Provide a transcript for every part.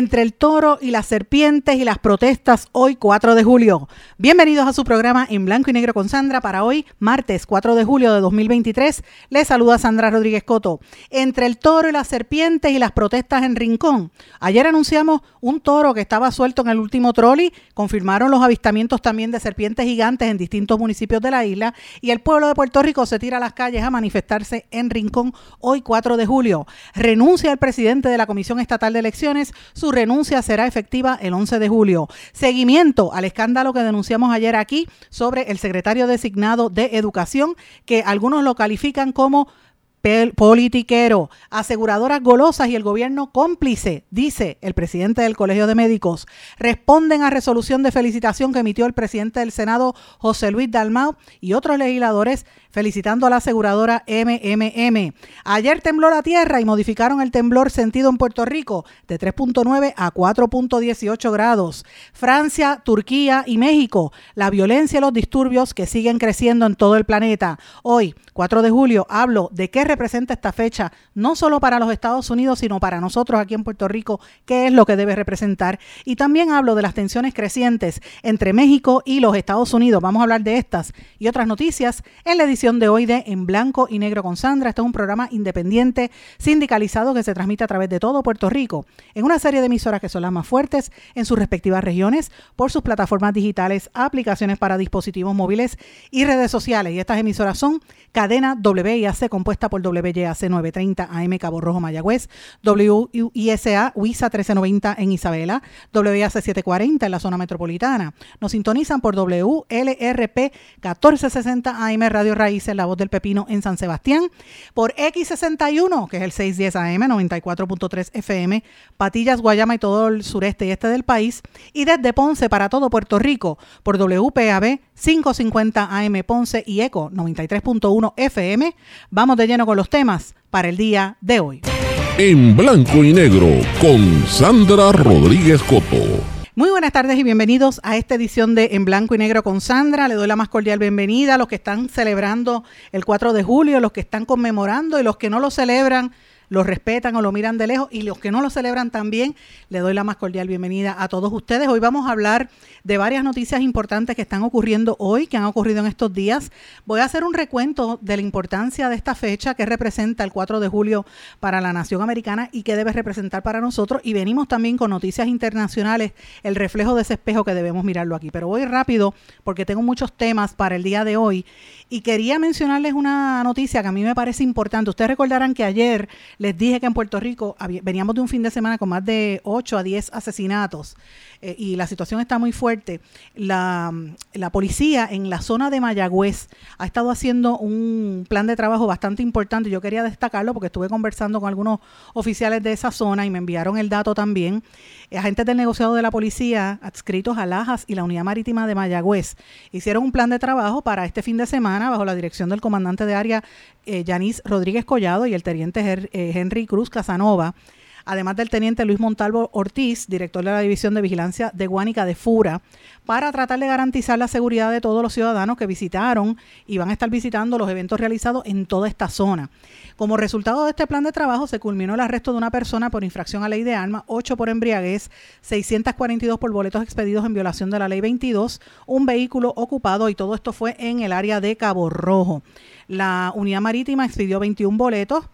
Entre el toro y las serpientes y las protestas hoy 4 de julio. Bienvenidos a su programa en blanco y negro con Sandra para hoy, martes 4 de julio de 2023. Les saluda Sandra Rodríguez Coto. Entre el toro y las serpientes y las protestas en Rincón. Ayer anunciamos un toro que estaba suelto en el último trolley. Confirmaron los avistamientos también de serpientes gigantes en distintos municipios de la isla. Y el pueblo de Puerto Rico se tira a las calles a manifestarse en Rincón hoy 4 de julio. Renuncia el presidente de la Comisión Estatal de Elecciones renuncia será efectiva el 11 de julio. Seguimiento al escándalo que denunciamos ayer aquí sobre el secretario designado de Educación, que algunos lo califican como politiquero, aseguradoras golosas y el gobierno cómplice, dice el presidente del Colegio de Médicos. Responden a resolución de felicitación que emitió el presidente del Senado, José Luis Dalmau, y otros legisladores felicitando a la aseguradora MMM. Ayer tembló la tierra y modificaron el temblor sentido en Puerto Rico de 3.9 a 4.18 grados. Francia, Turquía y México, la violencia y los disturbios que siguen creciendo en todo el planeta. Hoy, 4 de julio, hablo de qué representa esta fecha, no solo para los Estados Unidos, sino para nosotros aquí en Puerto Rico, qué es lo que debe representar. Y también hablo de las tensiones crecientes entre México y los Estados Unidos. Vamos a hablar de estas y otras noticias en la edición de hoy de En Blanco y Negro con Sandra. Este es un programa independiente, sindicalizado, que se transmite a través de todo Puerto Rico, en una serie de emisoras que son las más fuertes en sus respectivas regiones, por sus plataformas digitales, aplicaciones para dispositivos móviles y redes sociales. Y estas emisoras son Cadena WIAC, compuesta por WYAC 930 AM Cabo Rojo Mayagüez, WISA WISA 1390 en Isabela, WIAC 740 en la zona metropolitana. Nos sintonizan por WLRP 1460 AM Radio Raíces, La Voz del Pepino en San Sebastián, por X61, que es el 610 AM, 94.3 FM, Patillas, Guayama y todo el sureste y este del país, y desde Ponce para todo Puerto Rico, por WPAB 550 AM Ponce y ECO 93.1 FM. Vamos de lleno con los temas para el día de hoy. En blanco y negro, con Sandra Rodríguez Coto. Muy buenas tardes y bienvenidos a esta edición de En Blanco y Negro con Sandra. Le doy la más cordial bienvenida a los que están celebrando el 4 de julio, los que están conmemorando y los que no lo celebran lo respetan o lo miran de lejos y los que no lo celebran también, le doy la más cordial bienvenida a todos ustedes. Hoy vamos a hablar de varias noticias importantes que están ocurriendo hoy, que han ocurrido en estos días. Voy a hacer un recuento de la importancia de esta fecha que representa el 4 de julio para la nación americana y que debe representar para nosotros. Y venimos también con noticias internacionales, el reflejo de ese espejo que debemos mirarlo aquí. Pero voy rápido porque tengo muchos temas para el día de hoy y quería mencionarles una noticia que a mí me parece importante. Ustedes recordarán que ayer les dije que en Puerto Rico veníamos de un fin de semana con más de 8 a 10 asesinatos eh, y la situación está muy fuerte. La, policía en la zona de Mayagüez ha estado haciendo un plan de trabajo bastante importante. Yo quería destacarlo porque estuve conversando con algunos oficiales de esa zona y me enviaron el dato también agentes del negociado de la policía adscritos a Lajas y la Unidad Marítima de Mayagüez hicieron un plan de trabajo para este fin de semana bajo la dirección del comandante de área eh, Yanis Rodríguez Collado y el teniente eh, Henry Cruz Casanova además del teniente Luis Montalvo Ortiz, director de la División de Vigilancia de Guánica de Fura, para tratar de garantizar la seguridad de todos los ciudadanos que visitaron y van a estar visitando los eventos realizados en toda esta zona. Como resultado de este plan de trabajo, se culminó el arresto de una persona por infracción a ley de armas, 8 por embriaguez, 642 por boletos expedidos en violación de la ley 22, un vehículo ocupado y todo esto fue en el área de Cabo Rojo. La unidad marítima expidió 21 boletos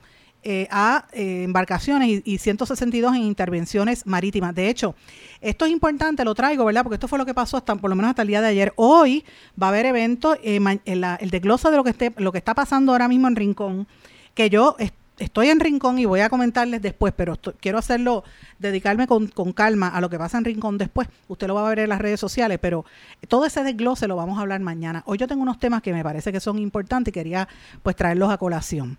eh, a eh, embarcaciones y, 162 en intervenciones marítimas. De hecho, esto es importante, lo traigo, ¿verdad? Porque esto fue lo que pasó hasta por lo menos hasta el día de ayer. Hoy va a haber evento, eh, el, el desgloso de lo que, lo que está pasando ahora mismo en Rincón, que yo en Rincón y voy a comentarles después, pero quiero hacerlo, dedicarme con, calma a lo que pasa en Rincón después. Usted lo va a ver en las redes sociales, pero todo ese desglose lo vamos a hablar mañana. Hoy yo tengo unos temas que me parece que son importantes y quería pues traerlos a colación.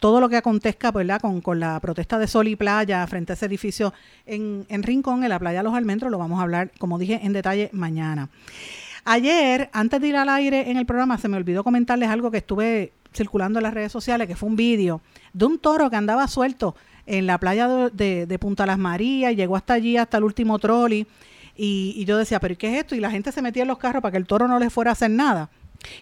todo lo que acontezca, ¿verdad? Con, con la protesta de Sol y Playa frente a ese edificio en, en Rincón, en la playa los Almendros, lo vamos a hablar, como dije, en detalle mañana. Ayer, antes de ir al aire en el programa, se me olvidó comentarles algo que estuve circulando en las redes sociales, que fue un vídeo de un toro que andaba suelto en la playa de, Punta Las Marías, y llegó hasta allí, hasta el último trolley, y, y yo decía, pero ¿qué es esto? Y la gente se metía en los carros para que el toro no le fuera a hacer nada.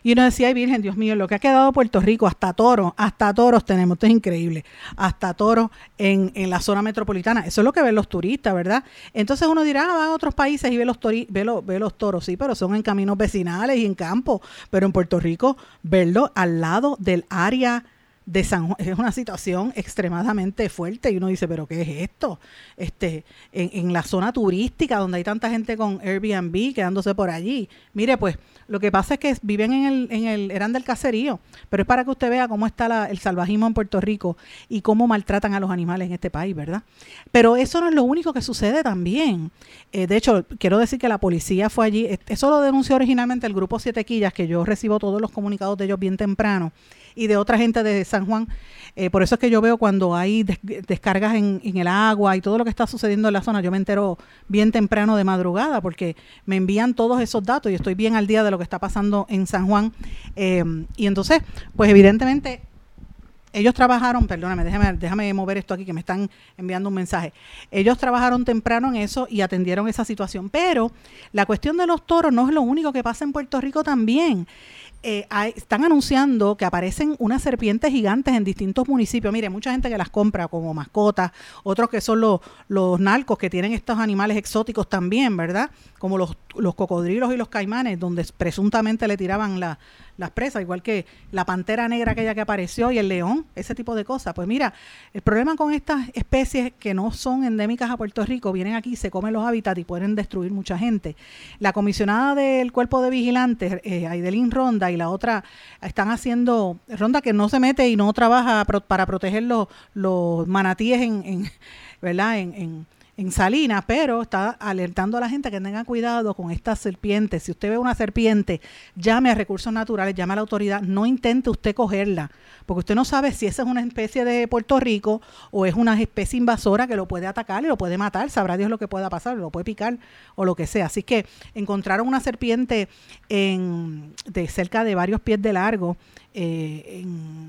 Y uno decía, ay Virgen, Dios mío, lo que ha quedado Puerto Rico, hasta toros, hasta toros tenemos, esto es increíble, hasta toros en, en, la zona metropolitana. Eso es lo que ven los turistas, ¿verdad? Entonces uno dirá, ah, va a otros países y ve los, ve, ve los toros, sí, pero son en caminos vecinales y en campo. Pero en Puerto Rico, verlo al lado del área de San Juan. Es una situación extremadamente fuerte y uno dice, pero ¿qué es esto? Este, en, en, la zona turística donde hay tanta gente con Airbnb quedándose por allí. Mire, pues lo que pasa es que viven en el, en el, eran del caserío, pero es para que usted vea cómo está el salvajismo en Puerto Rico y cómo maltratan a los animales en este país, ¿verdad? Pero eso no es lo único que sucede también. Eh, de hecho, quiero decir que la policía fue allí, eso lo denunció originalmente el grupo Siete Quillas, que yo recibo todos los comunicados de ellos bien temprano y de otra gente de San Juan. Eh, por eso es que yo veo cuando hay descargas en, el agua y todo lo que está sucediendo en la zona, yo me entero bien temprano de madrugada porque me envían todos esos datos y estoy bien al día de lo que está pasando en San Juan. Eh, y entonces, pues evidentemente ellos trabajaron, perdóname, déjame, déjame mover esto aquí que me están enviando un mensaje. Ellos trabajaron temprano en eso y atendieron esa situación. Pero la cuestión de los toros no es lo único que pasa en Puerto Rico también. Eh, están anunciando que aparecen unas serpientes gigantes en distintos municipios. Mire, mucha gente que las compra como mascotas, otros que son los, narcos que tienen estos animales exóticos también, ¿verdad? Como los cocodrilos y los caimanes, donde presuntamente le tiraban la, las presas, igual que la pantera negra aquella que apareció y el león, ese tipo de cosas. Pues mira, el problema con estas especies que no son endémicas a Puerto Rico, vienen aquí, se comen los hábitats y pueden destruir mucha gente. La comisionada del cuerpo de vigilantes, eh, Aidelín Ronda, y la otra están haciendo, Ronda que no se mete y no trabaja para proteger los, los manatíes en, en ¿verdad? en en Salinas, pero está alertando a la gente que tenga cuidado con estas serpientes. Si usted ve una serpiente, llame a recursos naturales, llame a la autoridad, no intente usted cogerla, porque usted no sabe si esa es una especie de Puerto Rico o es una especie invasora que lo puede atacar y lo puede matar, sabrá Dios lo que pueda pasar, lo puede picar o lo que sea. Así que encontraron una serpiente en, de cerca de varios pies de largo eh,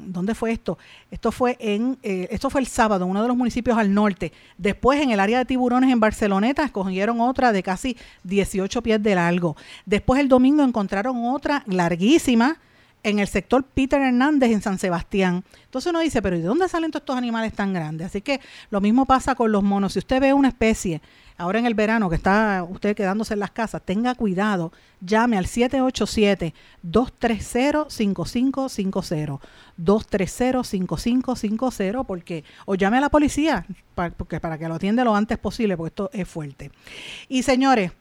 ¿dónde fue esto? Esto fue en, eh, esto fue el sábado, en uno de los municipios al norte. Después en el área de tiburones en Barceloneta escogieron otra de casi 18 pies de largo. Después el domingo encontraron otra larguísima en el sector Peter Hernández en San Sebastián. Entonces uno dice, pero ¿y de dónde salen todos estos animales tan grandes? Así que lo mismo pasa con los monos. Si usted ve una especie ahora en el verano que está usted quedándose en las casas, tenga cuidado, llame al 787-230-5550, 230-5550, porque, o llame a la policía, para, porque, para que lo atienda lo antes posible, porque esto es fuerte. Y señores,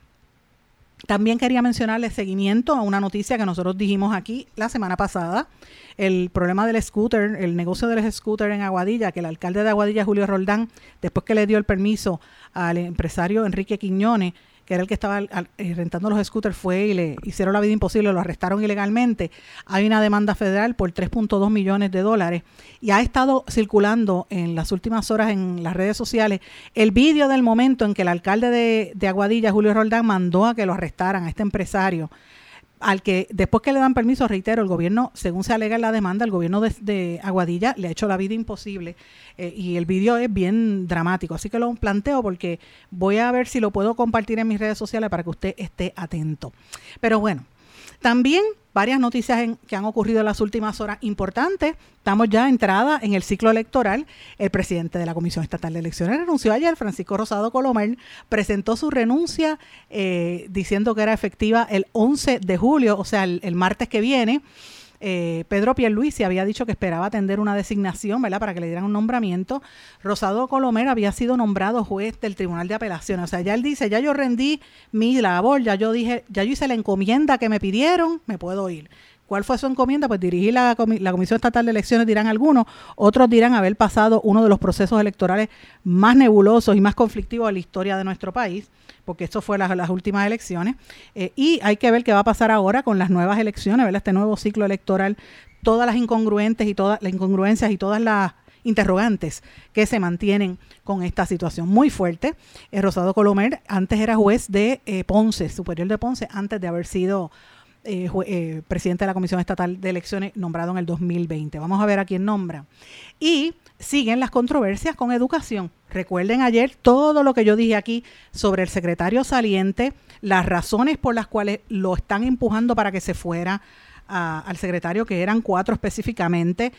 también quería mencionarle seguimiento a una noticia que nosotros dijimos aquí la semana pasada, el problema del scooter, el negocio del scooter en Aguadilla, que el alcalde de Aguadilla, Julio Roldán, después que le dio el permiso al empresario Enrique Quiñones, que era el que estaba eh, rentando los scooters, fue y le hicieron la vida imposible, lo arrestaron ilegalmente. Hay una demanda federal por 3.2 millones de dólares y ha estado circulando en las últimas horas en las redes sociales el vídeo del momento en que el alcalde de, de Aguadilla, Julio Roldán, mandó a que lo arrestaran a este empresario al que después que le dan permiso, reitero, el gobierno, según se alega en la demanda, el gobierno de, Aguadilla le ha hecho la vida imposible eh, y el vídeo es bien dramático. Así que lo planteo porque voy a ver si lo puedo compartir en mis redes sociales para que usted esté atento. Pero bueno, también varias noticias que han ocurrido en las últimas horas importantes. Estamos ya entrada en el ciclo electoral. El presidente de la Comisión Estatal de Elecciones renunció ayer, Francisco Rosado Colomer, presentó su renuncia eh, diciendo que era efectiva el 11 de julio, o sea, el martes que viene eh, Pedro Pierluisi había dicho que esperaba atender una designación, ¿verdad?, para que le dieran un nombramiento. Rosado Colomer había sido nombrado juez del Tribunal de Apelaciones. O sea, ya él dice, ya yo rendí mi labor, ya yo dije, ya yo hice la encomienda que me pidieron, me puedo ir. ¿Cuál fue su encomienda? Pues dirigir la, Comisión Estatal de Elecciones, dirán algunos, otros dirán haber pasado uno de los procesos electorales más nebulosos y más conflictivos de la historia de nuestro país porque esto fue las últimas elecciones, eh, y hay que ver qué va a pasar ahora con las nuevas elecciones, ¿verdad? este nuevo ciclo electoral, todas las incongruentes y todas las incongruencias y todas las interrogantes que se mantienen con esta situación muy fuerte. Eh, Rosado Colomer antes era juez de eh, Ponce, superior de Ponce, antes de haber sido presidente de la Comisión Estatal de Elecciones nombrado en el 2020. Vamos a ver a quién nombra. Y siguen las controversias con educación. Recuerden ayer todo lo que yo dije aquí sobre el secretario saliente, las razones por las cuales lo están empujando para que se fuera al secretario, que eran cuatro específicamente.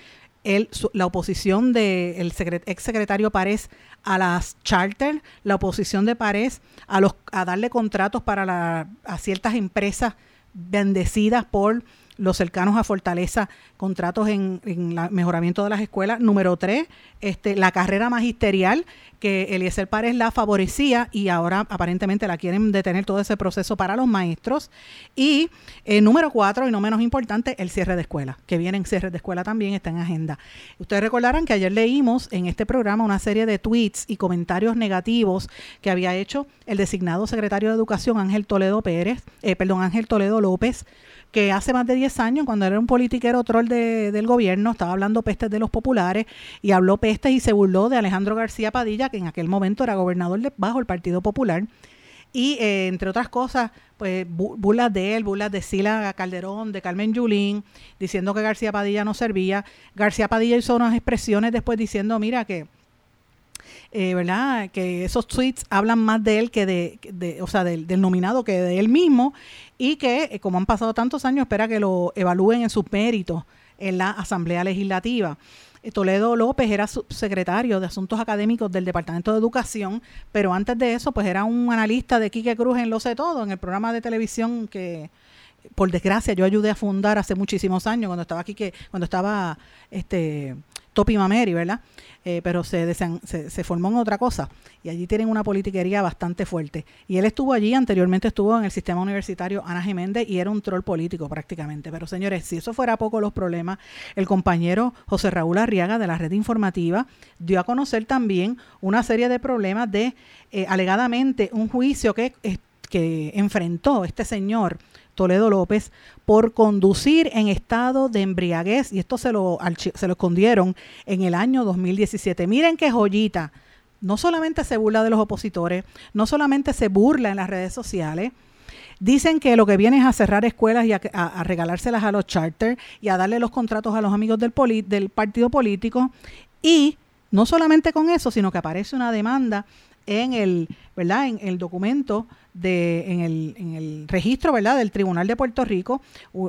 El, la oposición del de ex secretario Párez a las charter, la oposición de Párez a, a darle contratos para a ciertas empresas bendecidas por los cercanos a Fortaleza, contratos en, en el mejoramiento de las escuelas. Número tres, este, la carrera magisterial, que Eliezer Párez la favorecía y ahora aparentemente la quieren detener todo ese proceso para los maestros. Y eh, número cuatro, y no menos importante, el cierre de escuela, que viene en cierre de escuela también, está en agenda. Ustedes recordarán que ayer leímos en este programa una serie de tweets y comentarios negativos que había hecho el designado secretario de Educación Ángel Toledo Pérez, eh, perdón, Ángel Toledo López, que hace más de 10 años, cuando era un politiquero troll de, del gobierno, estaba hablando pestes de los populares y habló pestes y se burló de Alejandro García Padilla, que en aquel momento era gobernador de, bajo el Partido Popular. Y eh, entre otras cosas, pues burlas de él, burlas de Sila Calderón, de Carmen Yulín, diciendo que García Padilla no servía. García Padilla hizo unas expresiones después diciendo, mira que eh, ¿verdad? Que esos tweets hablan más de él que de, o sea, del, nominado que de él mismo y que, eh, como han pasado tantos años, espera que lo evalúen en sus méritos en la Asamblea Legislativa. Eh, Toledo López era subsecretario de Asuntos Académicos del Departamento de Educación, pero antes de eso, pues era un analista de Quique Cruz en Lo Sé Todo, en el programa de televisión que, por desgracia, yo ayudé a fundar hace muchísimos años, cuando estaba aquí, que, cuando estaba este Topi Mameri, ¿verdad? Eh, pero se, se, se, formó en otra cosa y allí tienen una politiquería bastante fuerte. Y él estuvo allí, anteriormente estuvo en el sistema universitario Ana Geméndez y era un troll político prácticamente. Pero señores, si eso fuera poco los problemas, el compañero José Raúl Arriaga de la red informativa dio a conocer también una serie de problemas de eh, alegadamente un juicio que, eh, que enfrentó este señor Toledo López por conducir en estado de embriaguez y esto se lo, se lo escondieron en el año 2017. Miren qué joyita. No solamente se burla de los opositores, no solamente se burla en las redes sociales, Dicen que lo que viene es a cerrar escuelas y a, regalárselas a los charters y a darle los contratos a los amigos del partido político. Y no solamente con eso, sino que aparece una demanda en el, ¿verdad? En el documento de, en el, en el registro, ¿verdad? Del Tribunal de Puerto Rico,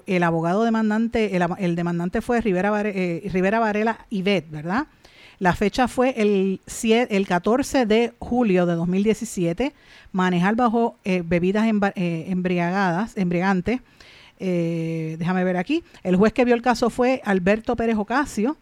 el abogado demandante, el, demandante fue Rivera, eh, Rivera Varela Ivet, ¿verdad? La fecha fue el, el 14 de julio de 2017. Manejar bajo eh, bebidas eh, embriagadas, embriagantes. déjame ver aquí. El juez que vio el caso fue Alberto Pérez Ocasio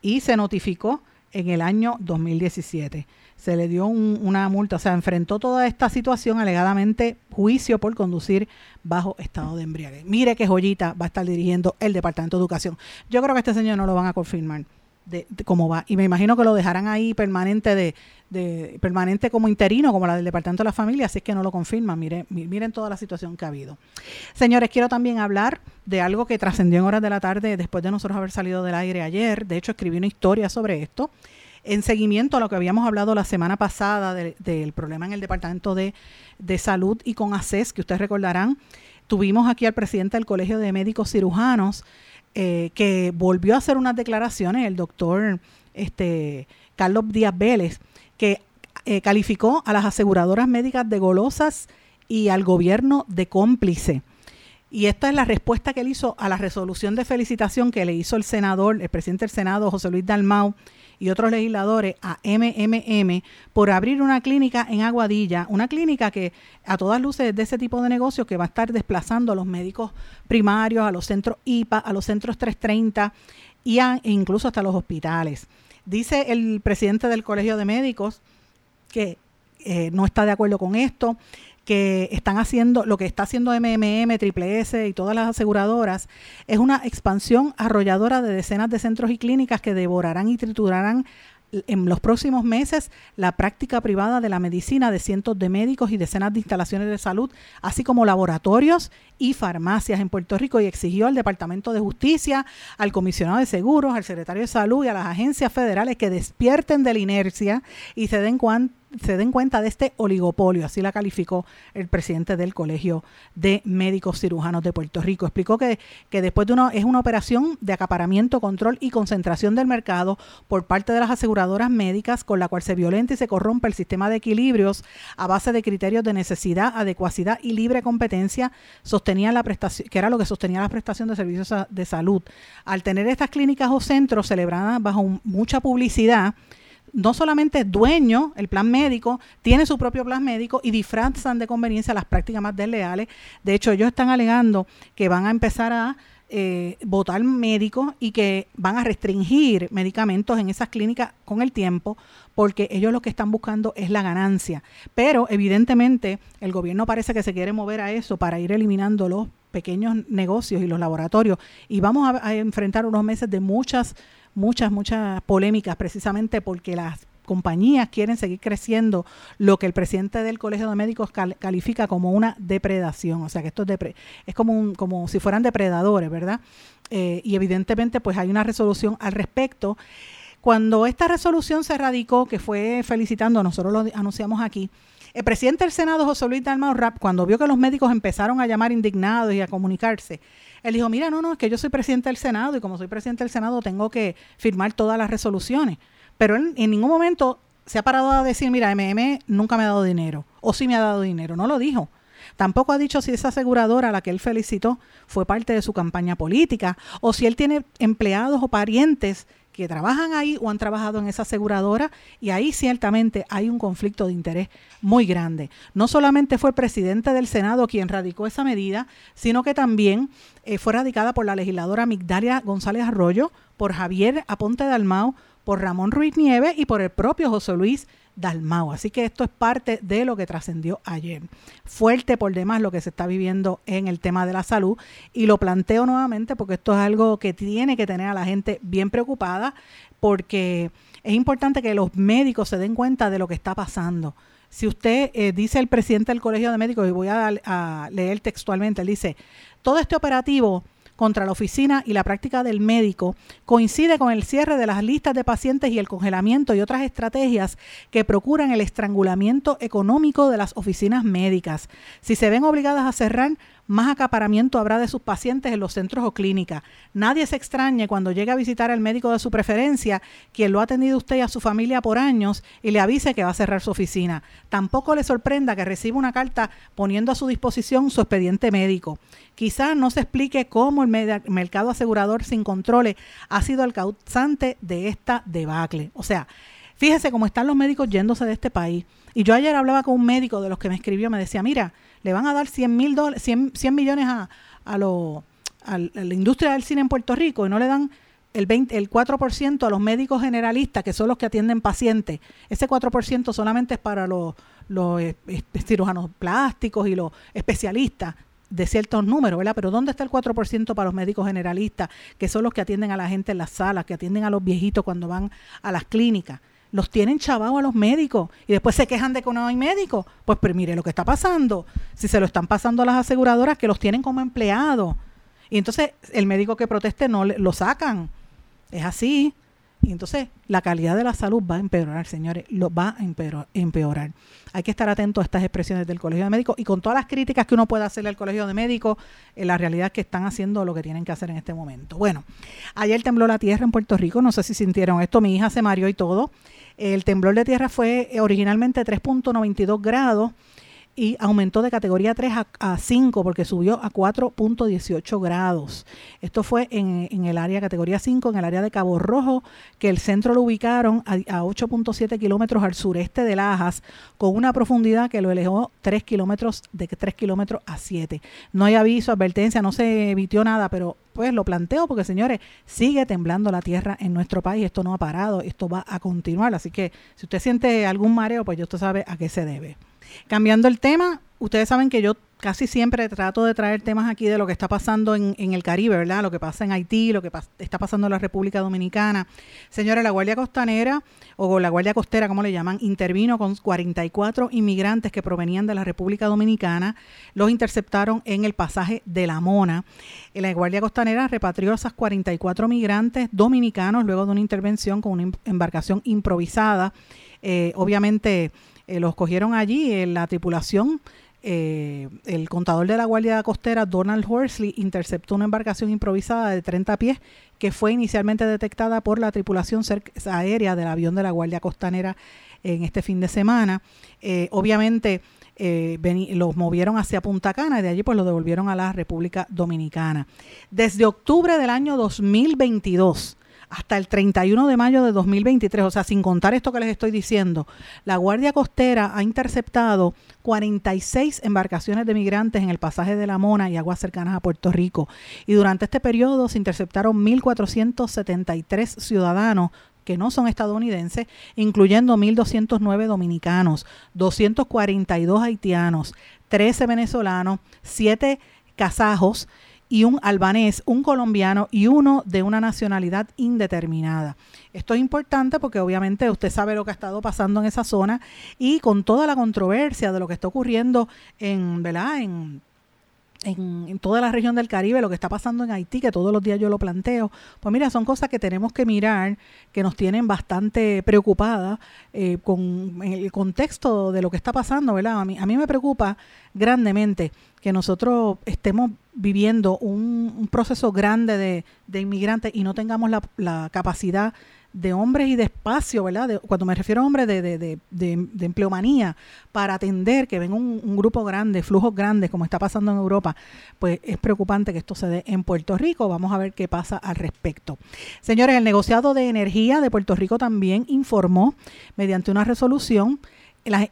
y se notificó en el año 2017 se le dio una multa, o sea, enfrentó toda esta situación alegadamente juicio por conducir bajo estado de embriaguez. Mire qué joyita va a estar dirigiendo el Departamento de Educación. Yo creo que este señor no lo van a confirmar de, cómo va y me imagino que lo dejarán ahí permanente de, de, permanente como interino como la del Departamento de la Familia, así es que no lo confirman. Miren, miren toda la situación que ha habido. Señores, quiero también hablar de algo que trascendió en horas de la tarde después de nosotros haber salido del aire ayer. De hecho, escribí una historia sobre esto en seguimiento a lo que habíamos hablado la semana pasada del problema en el Departamento de, Salud y con ACES, que ustedes recordarán, tuvimos aquí al presidente del Colegio de Médicos Cirujanos, eh, que volvió a hacer unas declaraciones, el doctor este, Carlos Díaz Vélez, que eh, calificó a las aseguradoras médicas de golosas y al gobierno de cómplice. Y esta es la respuesta que él hizo a la resolución de felicitación que le hizo el senador, el presidente del Senado, José Luis Dalmau, y otros legisladores a MMM por abrir una clínica en Aguadilla, una clínica que a todas luces es de ese tipo de negocio que va a estar desplazando a los médicos primarios, a los centros IPA, a los centros 330 y e incluso hasta los hospitales. Dice el presidente del Colegio de Médicos que eh, no está de acuerdo con esto, que están haciendo, lo que está haciendo MMM, Triple S y todas las aseguradoras, es una expansión arrolladora de decenas de centros y clínicas que devorarán y triturarán en los próximos meses la práctica privada de la medicina de cientos de médicos y decenas de instalaciones de salud, así como laboratorios y farmacias en Puerto Rico. Y exigió al Departamento de Justicia, al comisionado de seguros, al secretario de salud y a las agencias federales que despierten de la inercia y se den cuenta se den cuenta de este oligopolio, así la calificó el presidente del Colegio de Médicos Cirujanos de Puerto Rico. Explicó que, que después de una, es una operación de acaparamiento, control y concentración del mercado por parte de las aseguradoras médicas con la cual se violenta y se corrompe el sistema de equilibrios a base de criterios de necesidad, adecuacidad y libre competencia, sostenía la prestación, que era lo que sostenía la prestación de servicios de salud. Al tener estas clínicas o centros celebradas bajo mucha publicidad, no solamente es dueño, el plan médico, tiene su propio plan médico y disfrazan de conveniencia las prácticas más desleales. De hecho, ellos están alegando que van a empezar a eh, votar médicos y que van a restringir medicamentos en esas clínicas con el tiempo porque ellos lo que están buscando es la ganancia. Pero evidentemente el gobierno parece que se quiere mover a eso para ir eliminando los pequeños negocios y los laboratorios y vamos a enfrentar unos meses de muchas muchas, muchas polémicas precisamente porque las compañías quieren seguir creciendo lo que el presidente del Colegio de Médicos califica como una depredación, o sea que esto es, es como, un, como si fueran depredadores, ¿verdad? Eh, y evidentemente pues hay una resolución al respecto. Cuando esta resolución se radicó, que fue felicitando, nosotros lo anunciamos aquí, el presidente del Senado, José Luis Dalmau Rap, cuando vio que los médicos empezaron a llamar indignados y a comunicarse, él dijo, mira, no, no, es que yo soy presidente del Senado y como soy presidente del Senado tengo que firmar todas las resoluciones. Pero él en ningún momento se ha parado a decir, mira, MM nunca me ha dado dinero o sí me ha dado dinero. No lo dijo. Tampoco ha dicho si esa aseguradora a la que él felicitó fue parte de su campaña política o si él tiene empleados o parientes que trabajan ahí o han trabajado en esa aseguradora y ahí ciertamente hay un conflicto de interés muy grande. No solamente fue el presidente del Senado quien radicó esa medida, sino que también eh, fue radicada por la legisladora Migdalia González Arroyo, por Javier Aponte Dalmau, por Ramón Ruiz Nieves y por el propio José Luis Dalmau. Así que esto es parte de lo que trascendió ayer. Fuerte por demás lo que se está viviendo en el tema de la salud y lo planteo nuevamente porque esto es algo que tiene que tener a la gente bien preocupada porque es importante que los médicos se den cuenta de lo que está pasando. Si usted eh, dice el presidente del Colegio de Médicos, y voy a, a leer textualmente, él dice, todo este operativo contra la oficina y la práctica del médico coincide con el cierre de las listas de pacientes y el congelamiento y otras estrategias que procuran el estrangulamiento económico de las oficinas médicas. Si se ven obligadas a cerrar, más acaparamiento habrá de sus pacientes en los centros o clínicas. Nadie se extrañe cuando llegue a visitar al médico de su preferencia, quien lo ha atendido usted y a su familia por años, y le avise que va a cerrar su oficina. Tampoco le sorprenda que reciba una carta poniendo a su disposición su expediente médico. Quizás no se explique cómo el mercado asegurador sin controles ha sido el causante de esta debacle. O sea, fíjese cómo están los médicos yéndose de este país. Y yo ayer hablaba con un médico de los que me escribió, me decía, mira, le van a dar 100, mil 100, 100 millones a, a, lo, a, la industria del cine en Puerto Rico y no le dan el, 20, el 4% a los médicos generalistas, que son los que atienden pacientes. Ese 4% solamente es para los, los eh, cirujanos plásticos y los especialistas de ciertos números, ¿verdad? Pero ¿dónde está el 4% para los médicos generalistas, que son los que atienden a la gente en las salas, que atienden a los viejitos cuando van a las clínicas? Los tienen chavados a los médicos y después se quejan de que no hay médicos. Pues, pero mire lo que está pasando. Si se lo están pasando a las aseguradoras que los tienen como empleados. Y entonces el médico que proteste no lo sacan. Es así. Y entonces la calidad de la salud va a empeorar, señores, lo va a empeorar. Hay que estar atento a estas expresiones del Colegio de Médicos y con todas las críticas que uno puede hacerle al Colegio de Médicos, eh, la realidad es que están haciendo lo que tienen que hacer en este momento. Bueno, ayer tembló la tierra en Puerto Rico, no sé si sintieron esto, mi hija se mareó y todo. El temblor de tierra fue eh, originalmente 3.92 grados y aumentó de categoría 3 a, 5 porque subió a 4.18 grados. Esto fue en, el área categoría 5, en el área de Cabo Rojo, que el centro lo ubicaron a, 8.7 kilómetros al sureste de Lajas, con una profundidad que lo elevó 3 kilómetros, de 3 kilómetros a 7. No hay aviso, advertencia, no se evitió nada, pero pues lo planteo porque señores, sigue temblando la tierra en nuestro país, esto no ha parado, esto va a continuar, así que si usted siente algún mareo, pues ya usted sabe a qué se debe. Cambiando el tema, ustedes saben que yo casi siempre trato de traer temas aquí de lo que está pasando en, el Caribe, ¿verdad? Lo que pasa en Haití, lo que está pasando en la República Dominicana. Señora, la Guardia Costanera, o la Guardia Costera, como le llaman, intervino con 44 inmigrantes que provenían de la República Dominicana. Los interceptaron en el pasaje de La Mona. La Guardia Costanera repatrió a esas 44 migrantes dominicanos luego de una intervención con una em-, embarcación improvisada. Eh, obviamente eh, los cogieron allí en la tripulación eh, el contador de la Guardia Costera, Donald Horsley, interceptó una embarcación improvisada de 30 pies que fue inicialmente detectada por la tripulación aérea del avión de la Guardia Costanera en este fin de semana. Eh, obviamente eh, los movieron hacia Punta Cana y de allí pues lo devolvieron a la República Dominicana. Desde octubre del año 2022 hasta el 31 de mayo de 2023, o sea, sin contar esto que les estoy diciendo, la Guardia Costera ha interceptado 46 embarcaciones de migrantes en el pasaje de la Mona y aguas cercanas a Puerto Rico. Y durante este periodo se interceptaron 1.473 ciudadanos que no son estadounidenses, incluyendo 1.209 dominicanos, 242 haitianos, 13 venezolanos, 7 kazajos, y un albanés, un colombiano y uno de una nacionalidad indeterminada. Esto es importante porque obviamente usted sabe lo que ha estado pasando en esa zona y con toda la controversia de lo que está ocurriendo en, ¿verdad? en en, toda la región del Caribe, lo que está pasando en Haití, que todos los días yo lo planteo, pues mira, son cosas que tenemos que mirar, que nos tienen bastante preocupadas eh, con el contexto de lo que está pasando, ¿verdad? A mí, a mí me preocupa grandemente que nosotros estemos viviendo un, proceso grande de, de, inmigrantes y no tengamos la, la capacidad de hombres y de espacio, ¿verdad? cuando me refiero a hombres de, de, de, empleomanía, para atender que ven un, grupo grande, flujos grandes, como está pasando en Europa, pues es preocupante que esto se dé en Puerto Rico. Vamos a ver qué pasa al respecto. Señores, el negociado de energía de Puerto Rico también informó, mediante una resolución,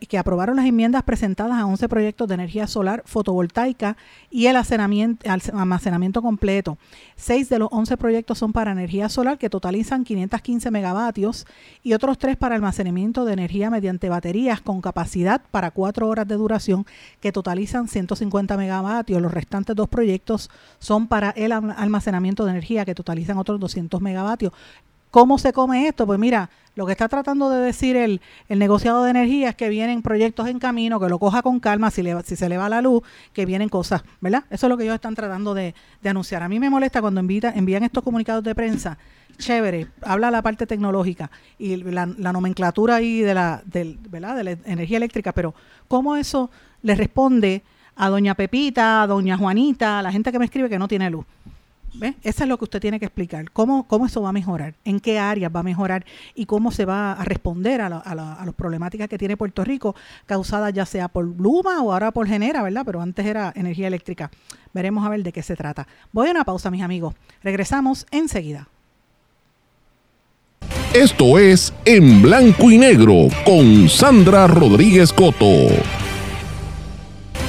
que aprobaron las enmiendas presentadas a 11 proyectos de energía solar fotovoltaica y el almacenamiento completo. Seis de los 11 proyectos son para energía solar que totalizan 515 megavatios y otros tres para almacenamiento de energía mediante baterías con capacidad para cuatro horas de duración que totalizan 150 megavatios. Los restantes dos proyectos son para el almacenamiento de energía que totalizan otros 200 megavatios. ¿Cómo se come esto? Pues mira, lo que está tratando de decir el, el negociado de energía es que vienen proyectos en camino, que lo coja con calma, si, se le va la luz, que vienen cosas, ¿verdad? Eso es lo que ellos están tratando de, anunciar. A mí me molesta cuando envían estos comunicados de prensa, chévere, habla la parte tecnológica y la, nomenclatura ahí de la, ¿verdad? de la energía eléctrica, pero ¿cómo eso le responde a doña Pepita, a doña Juanita, a la gente que me escribe que no tiene luz? Eso es lo que usted tiene que explicar. ¿Cómo, ¿Cómo eso va a mejorar? ¿En qué áreas va a mejorar? ¿Y cómo se va a responder a, las problemáticas que tiene Puerto Rico, causadas ya sea por Luma o ahora por Genera, ¿verdad? Pero antes era energía eléctrica. Veremos a ver de qué se trata. Voy a una pausa, mis amigos. Regresamos enseguida. Esto es En Blanco y Negro con Sandra Rodríguez Coto.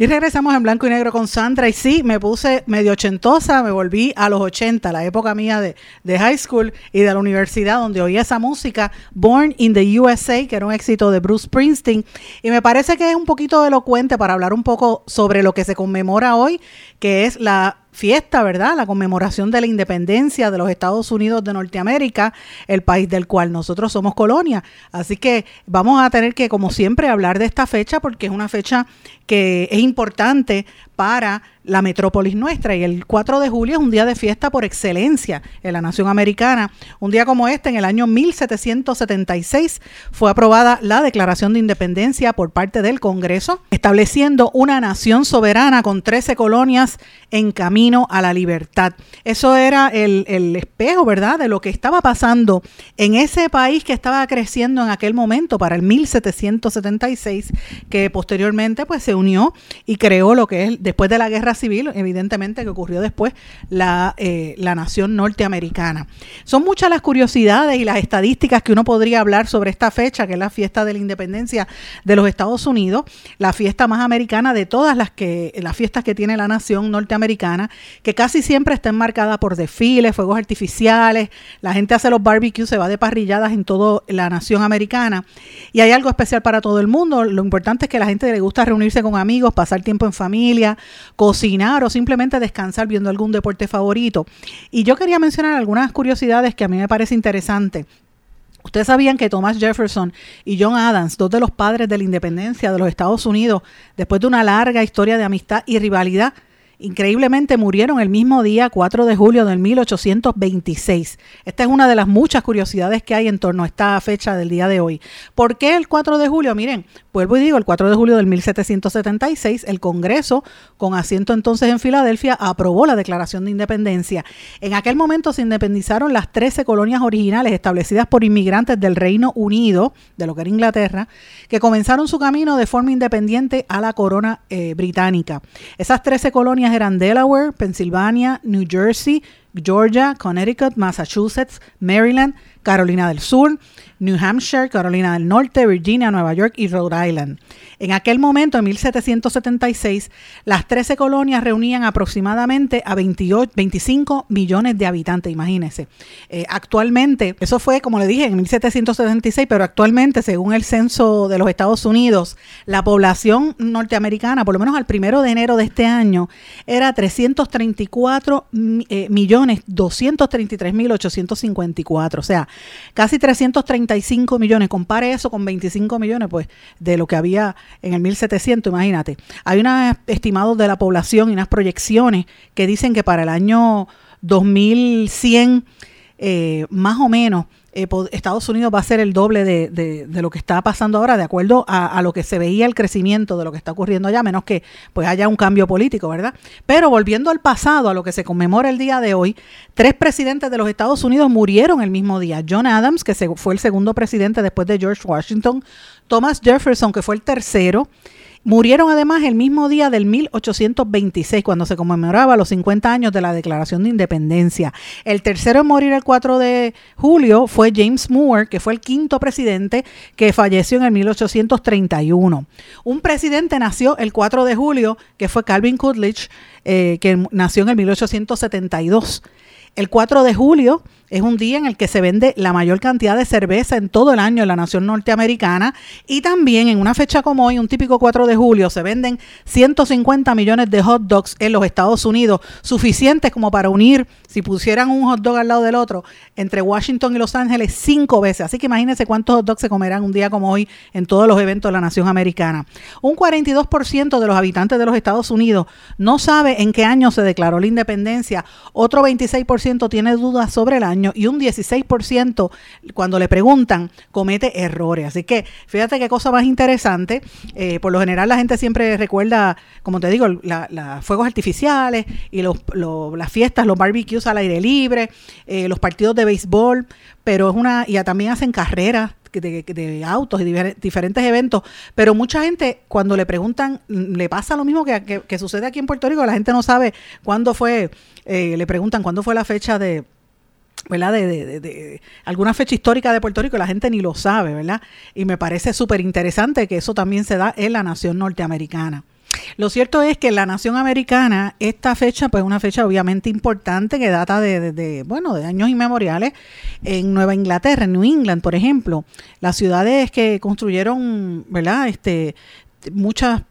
Y regresamos en blanco y negro con Sandra. Y sí, me puse medio ochentosa, me volví a los 80, la época mía de, de high school y de la universidad, donde oía esa música, Born in the USA, que era un éxito de Bruce Springsteen. Y me parece que es un poquito elocuente para hablar un poco sobre lo que se conmemora hoy, que es la fiesta, ¿verdad? La conmemoración de la independencia de los Estados Unidos de Norteamérica, el país del cual nosotros somos colonia. Así que vamos a tener que, como siempre, hablar de esta fecha porque es una fecha que es importante para la metrópolis nuestra y el 4 de julio es un día de fiesta por excelencia en la nación americana. Un día como este, en el año 1776, fue aprobada la Declaración de Independencia por parte del Congreso, estableciendo una nación soberana con 13 colonias en camino a la libertad. Eso era el, el espejo, ¿verdad?, de lo que estaba pasando en ese país que estaba creciendo en aquel momento para el 1776, que posteriormente pues se unió y creó lo que es después de la guerra civil, evidentemente que ocurrió después, la, eh, la nación norteamericana. Son muchas las curiosidades y las estadísticas que uno podría hablar sobre esta fecha, que es la fiesta de la independencia de los Estados Unidos, la fiesta más americana de todas las que las fiestas que tiene la nación norteamericana, que casi siempre está enmarcada por desfiles, fuegos artificiales, la gente hace los barbecues, se va de parrilladas en toda la nación americana y hay algo especial para todo el mundo. Lo importante es que la gente le gusta reunirse con amigos, pasar tiempo en familia, cocinar o simplemente descansar viendo algún deporte favorito. Y yo quería mencionar algunas curiosidades que a mí me parece interesante. Ustedes sabían que Thomas Jefferson y John Adams, dos de los padres de la independencia de los Estados Unidos, después de una larga historia de amistad y rivalidad, increíblemente murieron el mismo día 4 de julio del 1826. Esta es una de las muchas curiosidades que hay en torno a esta fecha del día de hoy. ¿Por qué el 4 de julio? Miren, vuelvo y digo, el 4 de julio del 1776, el Congreso, con asiento entonces en Filadelfia, aprobó la Declaración de Independencia. En aquel momento se independizaron las 13 colonias originales establecidas por inmigrantes del Reino Unido, de lo que era Inglaterra, que comenzaron su camino de forma independiente a la corona eh, británica. Esas 13 colonias eran Delaware, Pensilvania, New Jersey, Georgia, Connecticut, Massachusetts, Maryland, Carolina del Sur, New Hampshire, Carolina del Norte, Virginia, Nueva York y Rhode Island. En aquel momento, en 1776, las 13 colonias reunían aproximadamente a 28, 25 millones de habitantes, imagínense. Eh, actualmente, eso fue, como le dije, en 1776, pero actualmente, según el censo de los Estados Unidos, la población norteamericana, por lo menos al primero de enero de este año, era 334 eh, millones 233 mil 854, o sea, casi 335 millones. Compare eso con 25 millones, pues, de lo que había en el 1700, imagínate. Hay unos estimados de la población y unas proyecciones que dicen que para el año 2100, eh, más o menos, eh, Estados Unidos va a ser el doble de, lo que está pasando ahora, de acuerdo a, lo que se veía el crecimiento de lo que está ocurriendo allá, menos que pues haya un cambio político, ¿verdad? Pero volviendo al pasado, a lo que se conmemora el día de hoy, tres presidentes de los Estados Unidos murieron el mismo día. John Adams, que fue el segundo presidente después de George Washington, Thomas Jefferson, que fue el tercero, Murieron además el mismo día del 1826, cuando se conmemoraba los 50 años de la Declaración de Independencia. El tercero en morir el 4 de julio fue James Moore, que fue el quinto presidente que falleció en el 1831. Un presidente nació el 4 de julio, que fue Calvin Coolidge, eh, que nació en el 1872. El 4 de julio es un día en el que se vende la mayor cantidad de cerveza en todo el año en la nación norteamericana y también en una fecha como hoy, un típico 4 de julio, se venden 150 millones de hot dogs en los Estados Unidos, suficientes como para unir, si pusieran un hot dog al lado del otro, entre Washington y Los Ángeles cinco veces. Así que imagínense cuántos hot dogs se comerán un día como hoy en todos los eventos de la nación americana. Un 42% de los habitantes de los Estados Unidos no sabe en qué año se declaró la independencia, otro 26% tiene dudas sobre el año y un 16% cuando le preguntan comete errores. Así que fíjate qué cosa más interesante. Eh, por lo general la gente siempre recuerda, como te digo, los fuegos artificiales y los, las fiestas, los barbecues al aire libre, eh, los partidos de béisbol, pero es una, y también hacen carreras de, autos y diferentes eventos, pero mucha gente cuando le preguntan, le pasa lo mismo que, que, sucede aquí en Puerto Rico, la gente no sabe cuándo fue, eh, le preguntan cuándo fue la fecha de, ¿verdad? De, de, alguna fecha histórica de Puerto Rico, la gente ni lo sabe, ¿verdad? Y me parece súper interesante que eso también se da en la nación norteamericana. Lo cierto es que en la nación americana, esta fecha, pues una fecha obviamente importante que data de, bueno, de años inmemoriales. En Nueva Inglaterra, en New England, por ejemplo, las ciudades que construyeron, ¿verdad? Este, muchas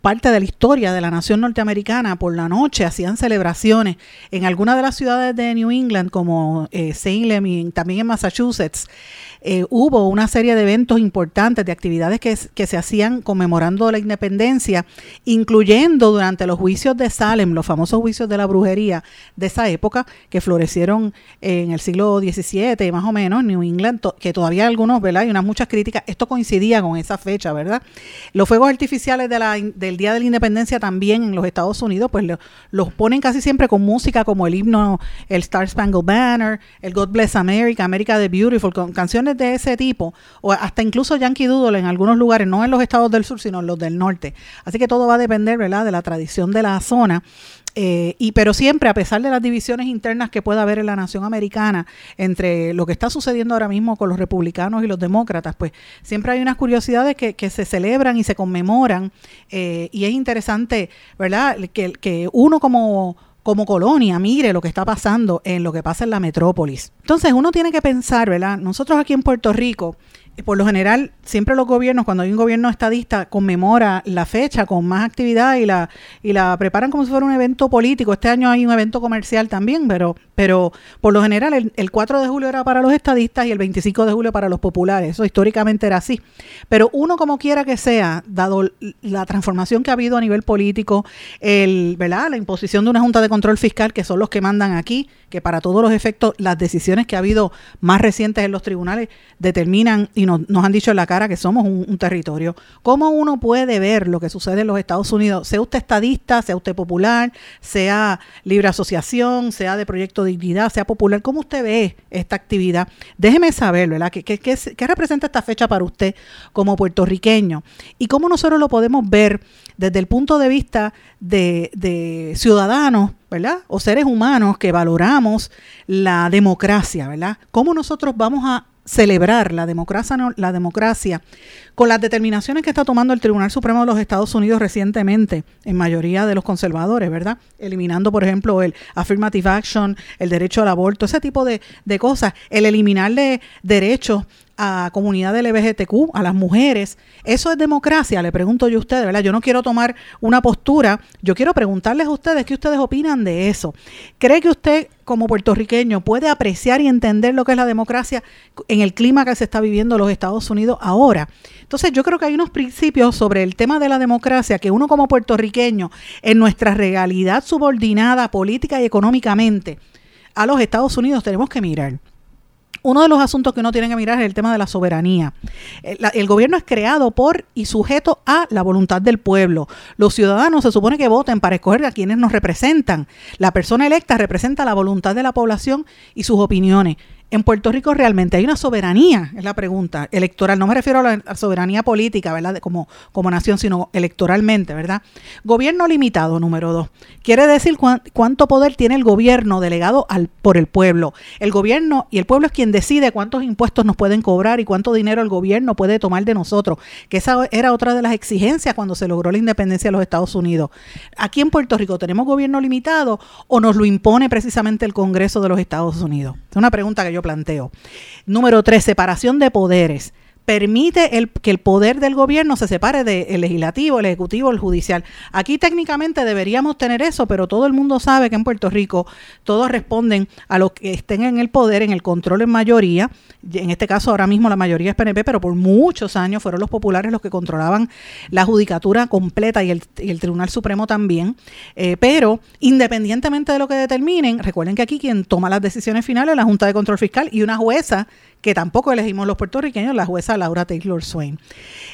parte de la historia de la nación norteamericana, por la noche hacían celebraciones en algunas de las ciudades de New England, como eh, Salem y también en Massachusetts. Eh, hubo una serie de eventos importantes, de actividades que, se hacían conmemorando la independencia, incluyendo durante los juicios de Salem, los famosos juicios de la brujería de esa época, que florecieron en el siglo XVII, más o menos, New England, que todavía algunos, ¿verdad? Y unas muchas críticas. Esto coincidía con esa fecha, ¿verdad? Los fuegos artificiales de la, de el Día de la Independencia también en los Estados Unidos, pues los ponen casi siempre con música como el himno, el Star Spangled Banner, el God Bless America, America the Beautiful, con canciones de ese tipo, o hasta incluso Yankee Doodle en algunos lugares, no en los estados del sur, sino en los del norte. Así que todo va a depender, ¿verdad?, de la tradición de la zona. Eh, y pero siempre, a pesar de las divisiones internas que pueda haber en la nación americana entre lo que está sucediendo ahora mismo con los republicanos y los demócratas, pues siempre hay unas curiosidades que, que se celebran y se conmemoran. Eh, y es interesante, ¿verdad?, que, que uno como como colonia mire lo que está pasando en lo que pasa en la metrópolis. Entonces uno tiene que pensar, ¿verdad? Nosotros aquí en Puerto Rico por lo general, siempre los gobiernos, cuando hay un gobierno estadista, conmemora la fecha con más actividad y la, y la preparan como si fuera un evento político. Este año hay un evento comercial también, pero, pero por lo general el, el 4 de julio era para los estadistas y el 25 de julio para los populares. Eso históricamente era así. Pero uno como quiera que sea, dado la transformación que ha habido a nivel político, el, ¿verdad? la imposición de una Junta de Control Fiscal, que son los que mandan aquí, que para todos los efectos las decisiones que ha habido más recientes en los tribunales determinan y nos, han dicho en la cara que somos un, territorio. ¿Cómo uno puede ver lo que sucede en los Estados Unidos? Sea usted estadista, sea usted popular, sea libre asociación, sea de Proyecto Dignidad, sea popular, ¿cómo usted ve esta actividad? Déjeme saber, ¿verdad? ¿Qué, qué representa esta fecha para usted como puertorriqueño? ¿Y cómo nosotros lo podemos ver desde el punto de vista de, de ciudadanos ¿verdad? O seres humanos que valoramos la democracia, ¿verdad? ¿Cómo nosotros vamos a celebrar la democracia, la democracia con las determinaciones que está tomando el Tribunal Supremo de los Estados Unidos recientemente, en mayoría de los conservadores, ¿verdad? Eliminando, por ejemplo, el affirmative action, el derecho al aborto, ese tipo de, de cosas, el eliminarle derechos a comunidad LGBTQ, a las mujeres. ¿Eso es democracia? Le pregunto yo a ustedes, ¿verdad? Yo no quiero tomar una postura, yo quiero preguntarles a ustedes qué ustedes opinan de eso. ¿Cree que usted como puertorriqueño puede apreciar y entender lo que es la democracia en el clima que se está viviendo en los Estados Unidos ahora? Entonces yo creo que hay unos principios sobre el tema de la democracia que uno como puertorriqueño en nuestra realidad subordinada política y económicamente a los Estados Unidos tenemos que mirar. Uno de los asuntos que uno tiene que mirar es el tema de la soberanía. El, eh, el, gobierno es creado por y sujeto a la voluntad del pueblo. Los ciudadanos se supone que voten para escoger a quienes nos representan. La persona electa representa la voluntad de la población y sus opiniones en Puerto Rico realmente hay una soberanía, es la pregunta, electoral. No me refiero a la soberanía política, ¿verdad? como, como nación, sino electoralmente, ¿verdad? Gobierno limitado, número dos. Quiere decir cuánto poder tiene el gobierno delegado al, por el pueblo. El gobierno y el pueblo es quien decide cuántos impuestos nos pueden cobrar y cuánto dinero el gobierno puede tomar de nosotros, que esa era otra de las exigencias cuando se logró la independencia de los Estados Unidos. Aquí en Puerto Rico, ¿tenemos gobierno limitado o nos lo impone precisamente el Congreso de los Estados Unidos? Es una pregunta que yo planteo. Número tres, separación de poderes permite el, que el poder del gobierno se separe del legislativo, el ejecutivo, el judicial. Aquí técnicamente deberíamos tener eso, pero todo el mundo sabe que en Puerto Rico todos responden a los que estén en el poder, en el control en mayoría. En este caso ahora mismo la mayoría es PNP, pero por muchos años fueron los populares los que controlaban la judicatura completa y el, Tribunal Supremo también. Eh, pero independientemente de lo que determinen, recuerden que aquí quien toma las decisiones finales es la Junta de Control Fiscal y una jueza que tampoco elegimos los puertorriqueños, la jueza Laura Taylor Swain.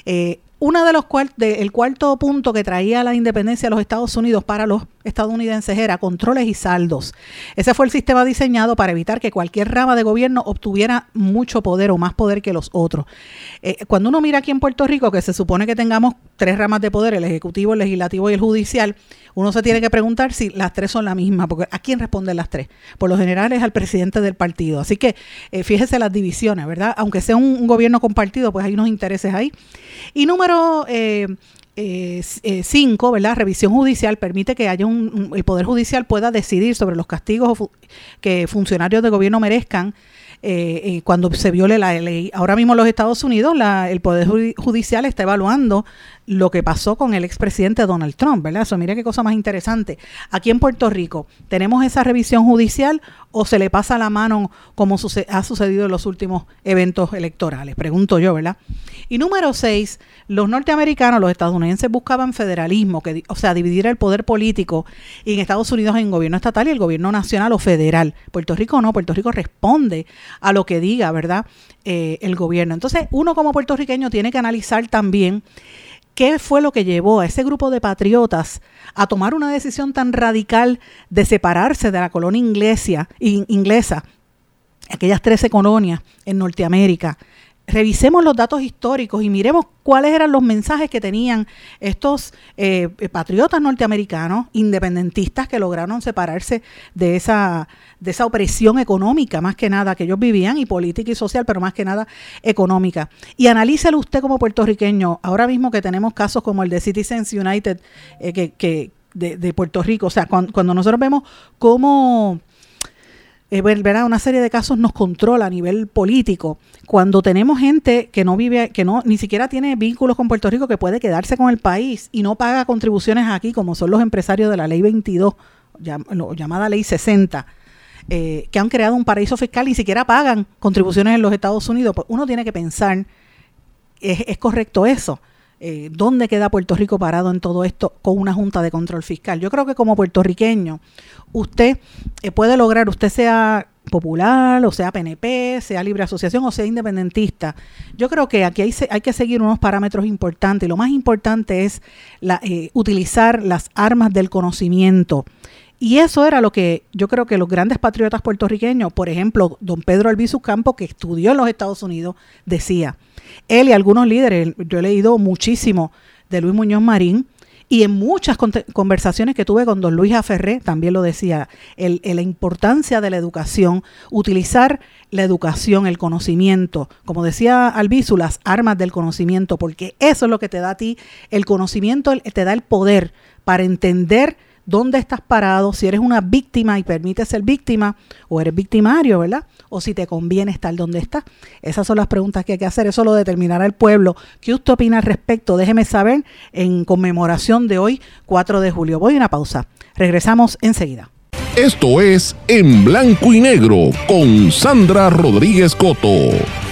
Eh, uno de los el cuarto punto que traía la independencia de los Estados Unidos para los estadounidenses era controles y saldos. Ese fue el sistema diseñado para evitar que cualquier rama de gobierno obtuviera mucho poder o más poder que los otros. Eh, cuando uno mira aquí en Puerto Rico, que se supone que tengamos tres ramas de poder, el ejecutivo, el legislativo y el judicial, uno se tiene que preguntar si las tres son la misma, porque ¿a quién responden las tres? Por lo general es al presidente del partido. Así que eh, fíjese las divisiones, ¿verdad? Aunque sea un, gobierno compartido, pues hay unos intereses ahí. Y número... Eh, eh, cinco, ¿verdad? Revisión judicial permite que haya un, el Poder Judicial pueda decidir sobre los castigos que funcionarios de gobierno merezcan eh, cuando se viole la ley. Ahora mismo en los Estados Unidos el Poder Judicial está evaluando lo que pasó con el expresidente Donald Trump, ¿verdad? Eso, mire qué cosa más interesante. Aquí en Puerto Rico, ¿tenemos esa revisión judicial o se le pasa la mano como ha sucedido en los últimos eventos electorales? Pregunto yo, ¿verdad? Y número seis, los norteamericanos, los estadounidenses buscaban federalismo, o sea, dividir el poder político y en Estados Unidos en gobierno estatal y el gobierno nacional o federal. Puerto Rico no, Puerto Rico responde a lo que diga, ¿verdad? Eh, el gobierno. Entonces, uno como puertorriqueño tiene que analizar también ¿Qué fue lo que llevó a ese grupo de patriotas a tomar una decisión tan radical de separarse de la colonia inglesa, aquellas 13 colonias en Norteamérica? Revisemos los datos históricos y miremos cuáles eran los mensajes que tenían estos eh, patriotas norteamericanos, independentistas, que lograron separarse de esa, de esa opresión económica, más que nada, que ellos vivían, y política y social, pero más que nada económica. Y analícelo usted como puertorriqueño, ahora mismo que tenemos casos como el de Citizens United, eh, que, de, Puerto Rico, o sea, cuando nosotros vemos cómo eh, una serie de casos nos controla a nivel político. Cuando tenemos gente que no vive, que no ni siquiera tiene vínculos con Puerto Rico, que puede quedarse con el país y no paga contribuciones aquí, como son los empresarios de la ley 22, llamada ley 60, eh, que han creado un paraíso fiscal y ni siquiera pagan contribuciones en los Estados Unidos, pues uno tiene que pensar, es correcto eso? Eh, dónde queda Puerto Rico parado en todo esto con una junta de control fiscal. Yo creo que como puertorriqueño, usted eh, puede lograr, usted sea popular, o sea PNP, sea libre asociación o sea independentista. Yo creo que aquí hay, hay que seguir unos parámetros importantes lo más importante es eh, utilizar las armas del conocimiento. Y eso era lo que yo creo que los grandes patriotas puertorriqueños, por ejemplo, don Pedro Albizu Campo, que estudió en los Estados Unidos, decía, él y algunos líderes, yo he leído muchísimo de Luis Muñoz Marín, y en muchas conversaciones que tuve con don Luis Aferré, también lo decía, el, la importancia de la educación, utilizar la educación, el conocimiento, como decía Albizu, las armas del conocimiento, porque eso es lo que te da a ti, el conocimiento te da el poder para entender dónde estás parado, si eres una víctima y permites ser víctima, o eres victimario, ¿verdad? O si te conviene estar donde estás. Esas son las preguntas que hay que hacer, eso lo determinará el pueblo. ¿Qué usted opina al respecto? Déjeme saber en conmemoración de hoy, 4 de julio. Voy a una pausa. Regresamos enseguida. Esto es En Blanco y Negro con Sandra Rodríguez Coto.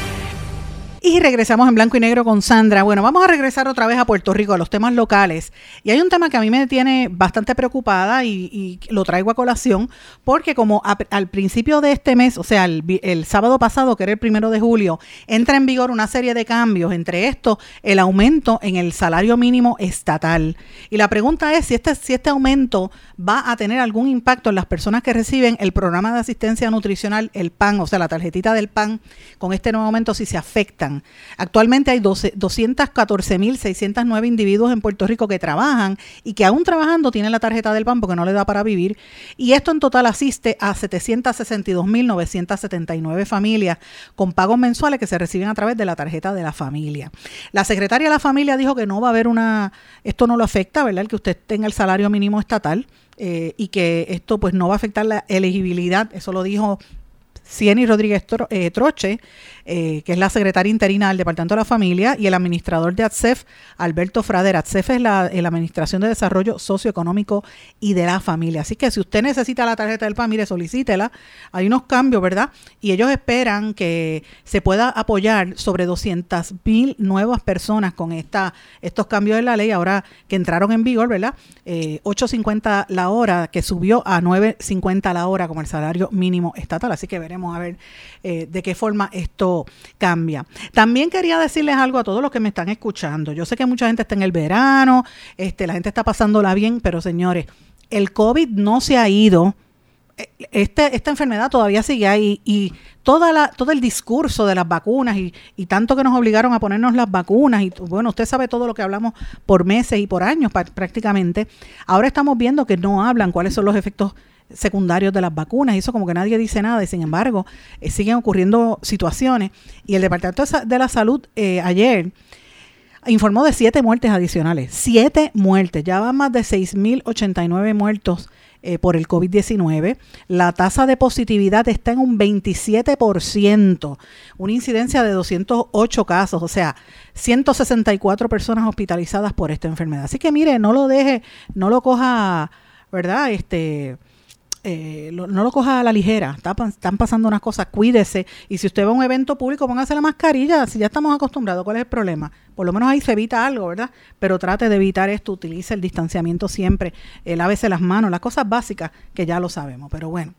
Y regresamos en blanco y negro con Sandra. Bueno, vamos a regresar otra vez a Puerto Rico, a los temas locales. Y hay un tema que a mí me tiene bastante preocupada y, lo traigo a colación, porque como al principio de este mes, o sea, el, sábado pasado, que era el primero de julio, entra en vigor una serie de cambios, entre estos el aumento en el salario mínimo estatal. Y la pregunta es si este, si este aumento va a tener algún impacto en las personas que reciben el programa de asistencia nutricional, el PAN, o sea, la tarjetita del PAN, con este nuevo aumento, si se afectan Actualmente hay 214.609 individuos en Puerto Rico que trabajan y que aún trabajando tienen la tarjeta del PAN porque no le da para vivir. Y esto en total asiste a 762.979 familias con pagos mensuales que se reciben a través de la tarjeta de la familia. La secretaria de la familia dijo que no va a haber una, esto no lo afecta, ¿verdad? El que usted tenga el salario mínimo estatal. Eh, y que esto pues no va a afectar la elegibilidad, eso lo dijo Cieny Rodríguez eh, Troche, eh, que es la secretaria interina del Departamento de la Familia, y el administrador de ATSEF, Alberto Frader. ATSEF es la, Administración de Desarrollo Socioeconómico y de la Familia. Así que si usted necesita la tarjeta del PAN, mire, solicítela. Hay unos cambios, ¿verdad? Y ellos esperan que se pueda apoyar sobre 200 mil nuevas personas con esta, estos cambios de la ley, ahora que entraron en vigor, ¿verdad? 8.50 eh, la hora, que subió a 9.50 la hora como el salario mínimo estatal. Así que veremos a ver eh, de qué forma esto cambia. También quería decirles algo a todos los que me están escuchando. Yo sé que mucha gente está en el verano, este, la gente está pasándola bien, pero señores, el COVID no se ha ido. Eh, este, esta enfermedad todavía sigue ahí y toda la, todo el discurso de las vacunas y, y, tanto que nos obligaron a ponernos las vacunas y bueno, usted sabe todo lo que hablamos por meses y por años prácticamente, ahora estamos viendo que no hablan cuáles son los efectos secundarios de las vacunas y eso como que nadie dice nada y sin embargo eh, siguen ocurriendo situaciones y el Departamento de la Salud eh, ayer informó de siete muertes adicionales, siete muertes, ya van más de 6.089 muertos eh, por el COVID-19. La tasa de positividad está en un 27%, una incidencia de 208 casos, o sea, 164 personas hospitalizadas por esta enfermedad. Así que mire, no lo deje, no lo coja, ¿verdad? Este eh, no lo coja a la ligera, están pasando unas cosas, cuídese. Y si usted va a un evento público, póngase la mascarilla, si ya estamos acostumbrados, ¿cuál es el problema? Por lo menos ahí se evita algo, ¿verdad? Pero trate de evitar esto, utilice el distanciamiento siempre, eh, lávese las manos, las cosas básicas que ya lo sabemos. Pero bueno,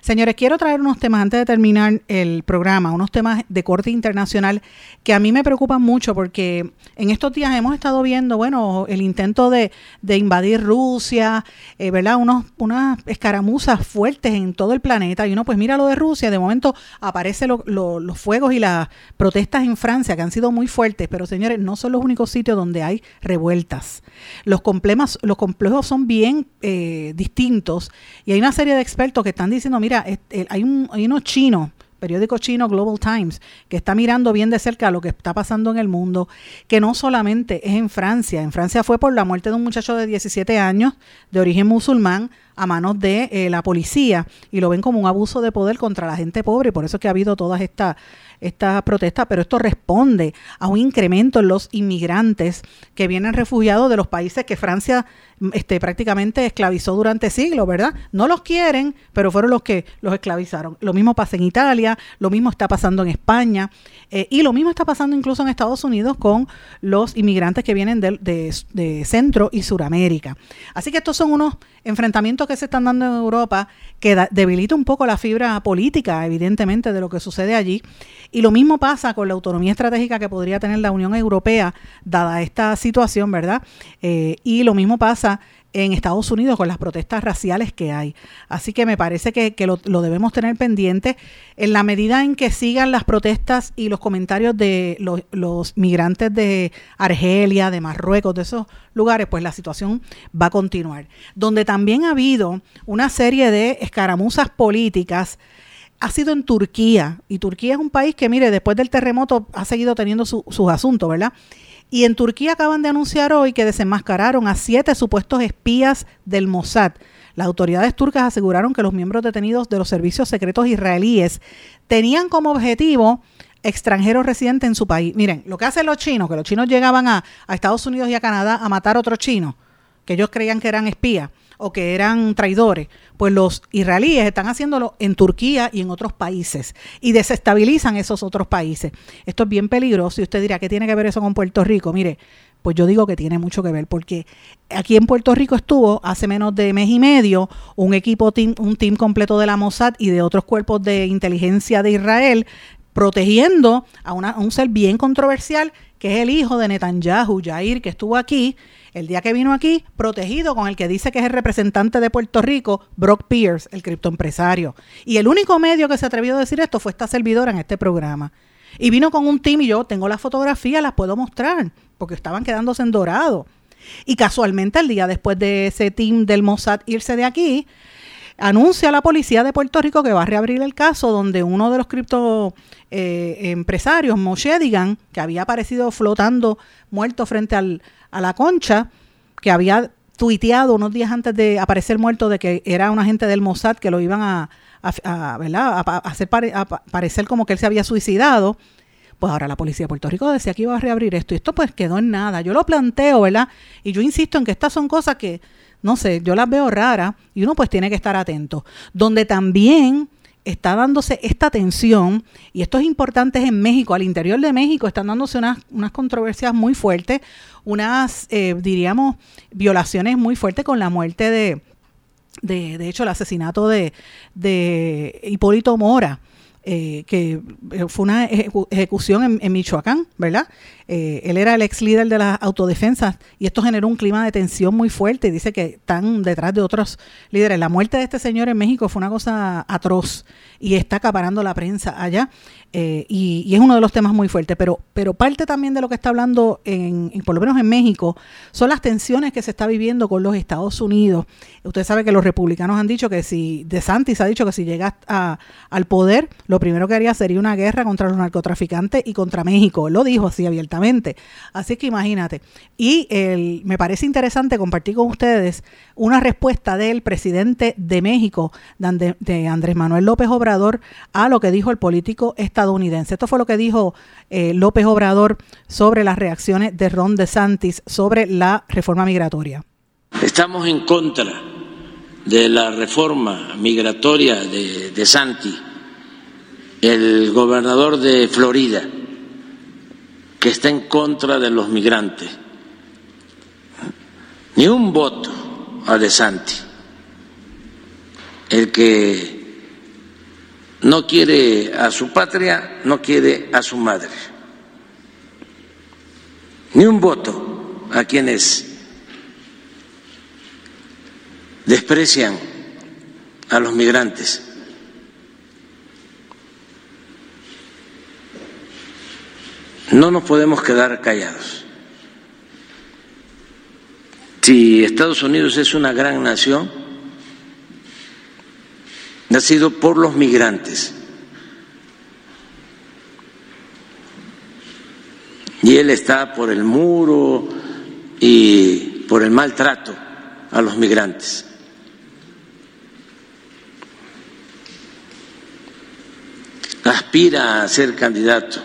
señores, quiero traer unos temas antes de terminar el programa, unos temas de corte internacional que a mí me preocupan mucho porque en estos días hemos estado viendo, bueno, el intento de, invadir Rusia, eh, ¿verdad? Unos, unas escaramuzas fuertes en todo el planeta y uno pues mira lo de Rusia, de momento aparecen los fuegos y las protestas en Francia que han sido muy fuertes, pero señores, no son los únicos sitios donde hay revueltas. Los complejos, los complejos son bien eh, distintos y hay una serie de expertos que están diciendo, mira, hay, un, hay unos chinos periódico chino Global Times, que está mirando bien de cerca lo que está pasando en el mundo, que no solamente es en Francia, en Francia fue por la muerte de un muchacho de 17 años de origen musulmán a manos de eh, la policía y lo ven como un abuso de poder contra la gente pobre, por eso es que ha habido todas estas esta protesta, pero esto responde a un incremento en los inmigrantes que vienen refugiados de los países que Francia este, prácticamente esclavizó durante siglos, ¿verdad? No los quieren, pero fueron los que los esclavizaron. Lo mismo pasa en Italia, lo mismo está pasando en España eh, y lo mismo está pasando incluso en Estados Unidos con los inmigrantes que vienen de, Centro y Suramérica. Así que estos son unos enfrentamientos que se están dando en Europa que debilita un poco la fibra política, evidentemente, de lo que sucede allí. Y lo mismo pasa con la autonomía estratégica que podría tener la Unión Europea, dada esta situación, ¿verdad? Eh, y lo mismo pasa en Estados Unidos con las protestas raciales que hay. Así que me parece que, lo, debemos tener pendiente en la medida en que sigan las protestas y los comentarios de los, migrantes de Argelia, de Marruecos, de esos lugares, pues la situación va a continuar. Donde también ha habido una serie de escaramuzas políticas ha sido en Turquía. Y Turquía es un país que, mire, después del terremoto ha seguido teniendo sus asuntos, ¿verdad? Y en Turquía acaban de anunciar hoy que desenmascararon a siete supuestos espías del Mossad. Las autoridades turcas aseguraron que los miembros detenidos de los servicios secretos israelíes tenían como objetivo extranjeros residentes en su país. Miren, lo que hacen los chinos, que los chinos llegaban a, Estados Unidos y a Canadá a matar a otros chinos, que ellos creían que eran espías o que eran traidores, pues los israelíes están haciéndolo en Turquía y en otros países y desestabilizan esos otros países. Esto es bien peligroso y usted dirá, ¿qué tiene que ver eso con Puerto Rico? Mire, pues yo digo que tiene mucho que ver, porque aquí en Puerto Rico estuvo hace menos de mes y medio un equipo, un team completo de la Mossad y de otros cuerpos de inteligencia de Israel protegiendo a, a un ser bien controversial que es el hijo de Netanyahu, Jair, que estuvo aquí el día que vino aquí, protegido con el que dice que es el representante de Puerto Rico, Brock Pierce, el criptoempresario. Y el único medio que se atrevió a decir esto fue esta servidora en este programa. Y vino con un team y yo tengo las fotografías, las puedo mostrar, porque estaban quedándose en dorado. Y casualmente el día después de ese team del Mossad irse de aquí, anuncia a la policía de Puerto Rico que va a reabrir el caso donde uno de los cripto eh, empresarios, que había aparecido flotando muerto frente al, a la concha, que había tuiteado unos días antes de aparecer muerto de que era un agente del Mossad que lo iban a, hacer parecer como que él se había suicidado. Pues ahora la policía de Puerto Rico decía que iba a reabrir esto y esto pues quedó en nada. Yo lo planteo, ¿verdad? Y yo insisto en que estas son cosas que, no sé, yo las veo raras y uno pues tiene que estar atento. Donde también está dándose esta tensión, y esto es importante en México, al interior de México están dándose unas, unas controversias muy fuertes, unas, eh, diríamos, violaciones muy fuertes con la muerte de, de, de hecho, el asesinato de, de Hipólito Mora. Eh, que eh, fue una ejecución en, Michoacán, ¿verdad? él era el ex líder de las autodefensas y esto generó un clima de tensión muy fuerte. Dice que están detrás de otros líderes. La muerte de este señor en México fue una cosa atroz y está acaparando la prensa allá. Eh, y, es uno de los temas muy fuertes, pero, pero parte también de lo que está hablando, en, por lo menos en México, son las tensiones que se está viviendo con los Estados Unidos. Usted sabe que los republicanos han dicho que si, De Santis ha dicho que si llega al poder, lo primero que haría sería una guerra contra los narcotraficantes y contra México. Lo dijo así abiertamente. Así que imagínate. Y me parece interesante compartir con ustedes una respuesta del presidente de México, de Andrés Manuel López Obrador, a lo que dijo el político estadounidense. Esto fue lo que dijo eh, López Obrador sobre las reacciones de Ron DeSantis sobre la reforma migratoria. Estamos en contra de la reforma migratoria de, de Santi, el gobernador de Florida, que está en contra de los migrantes. Ni un voto a De Santi. El que no quiere a su patria, no quiere a su madre. Ni un voto a quienes desprecian a los migrantes. No nos podemos quedar callados. Si Estados Unidos es una gran nación, ha sido por los migrantes. Y él está por el muro y por el maltrato a los migrantes. Aspira a ser candidato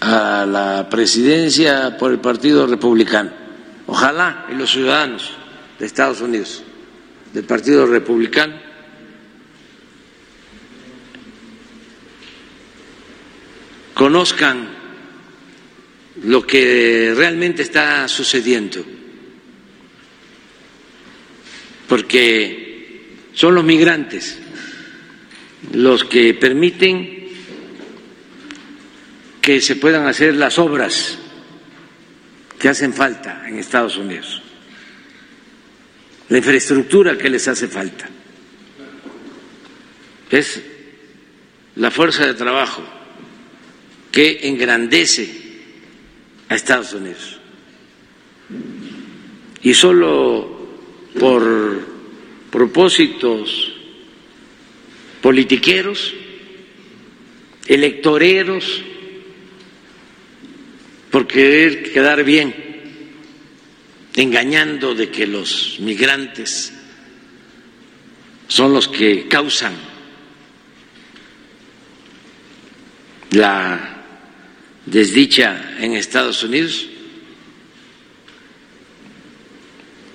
a la presidencia por el Partido Republicano. Ojalá y los ciudadanos de Estados Unidos del Partido Republicano. Conozcan lo que realmente está sucediendo, porque son los migrantes los que permiten que se puedan hacer las obras que hacen falta en Estados Unidos la infraestructura que les hace falta. Es la fuerza de trabajo que engrandece a Estados Unidos. Y solo por propósitos politiqueros, electoreros, por querer quedar bien engañando de que los migrantes son los que causan la desdicha en Estados Unidos,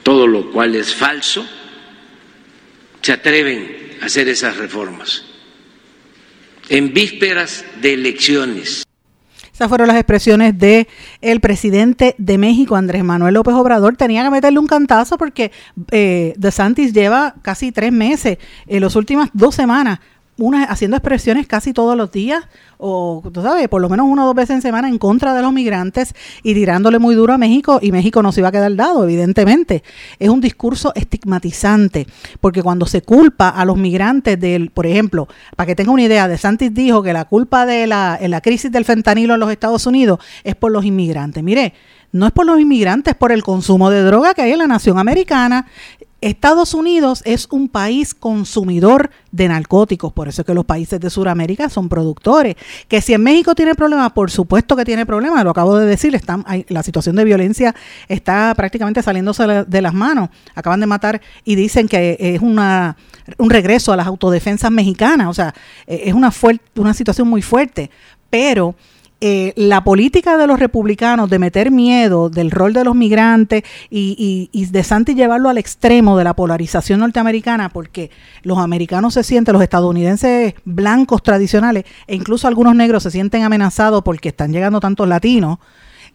todo lo cual es falso, se atreven a hacer esas reformas en vísperas de elecciones. Esas fueron las expresiones de el presidente de México, Andrés Manuel López Obrador. Tenía que meterle un cantazo porque eh, De Santis lleva casi tres meses, en las últimas dos semanas, una, haciendo expresiones casi todos los días, o tú sabes, por lo menos una o dos veces en semana en contra de los migrantes y tirándole muy duro a México, y México no se iba a quedar dado, evidentemente. Es un discurso estigmatizante, porque cuando se culpa a los migrantes del, por ejemplo, para que tenga una idea, de Santis dijo que la culpa de la, la crisis del fentanilo en los Estados Unidos es por los inmigrantes. Mire, no es por los inmigrantes, es por el consumo de droga que hay en la nación americana. Estados Unidos es un país consumidor de narcóticos, por eso es que los países de Sudamérica son productores. Que si en México tiene problemas, por supuesto que tiene problemas, lo acabo de decir, la situación de violencia está prácticamente saliéndose de las manos. Acaban de matar y dicen que es una, un regreso a las autodefensas mexicanas, o sea, es una, una situación muy fuerte, pero eh, la política de los republicanos de meter miedo del rol de los migrantes y, y, de Santi llevarlo al extremo de la polarización norteamericana, porque los americanos se sienten, los estadounidenses blancos tradicionales e incluso algunos negros se sienten amenazados porque están llegando tantos latinos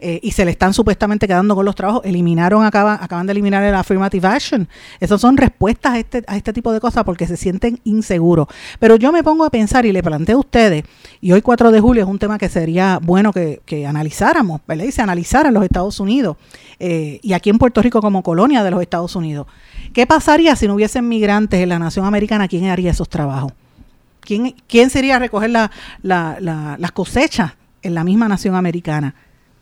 eh, y se le están supuestamente quedando con los trabajos, eliminaron, acaban, acaban de eliminar el affirmative action. Esas son respuestas a este, a este tipo de cosas porque se sienten inseguros. Pero yo me pongo a pensar y le planteo a ustedes, y hoy 4 de julio es un tema que sería bueno que, analizáramos, ¿verdad? Y se analizara los Estados Unidos eh, y aquí en Puerto Rico como colonia de los Estados Unidos. ¿Qué pasaría si no hubiesen migrantes en la nación americana? ¿Quién haría esos trabajos? ¿Quién, quién sería recoger las cosechas en la misma nación americana?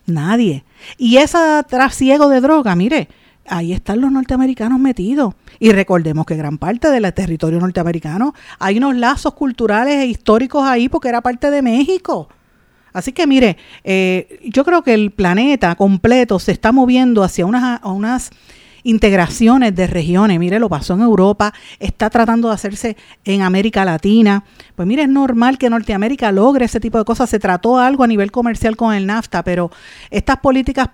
Nadie. Y ese trasiego de droga, mire, ahí están los norteamericanos metidos. Y recordemos que gran parte del territorio norteamericano hay unos lazos culturales e históricos ahí porque era parte de México. Así que mire, eh, yo creo que el planeta completo se está moviendo hacia unas, unas integraciones de regiones. Mire, lo pasó en Europa, está tratando de hacerse en América Latina. Pues mire, es normal que Norteamérica logre ese tipo de cosas. Se trató algo a nivel comercial con el NAFTA, pero estas políticas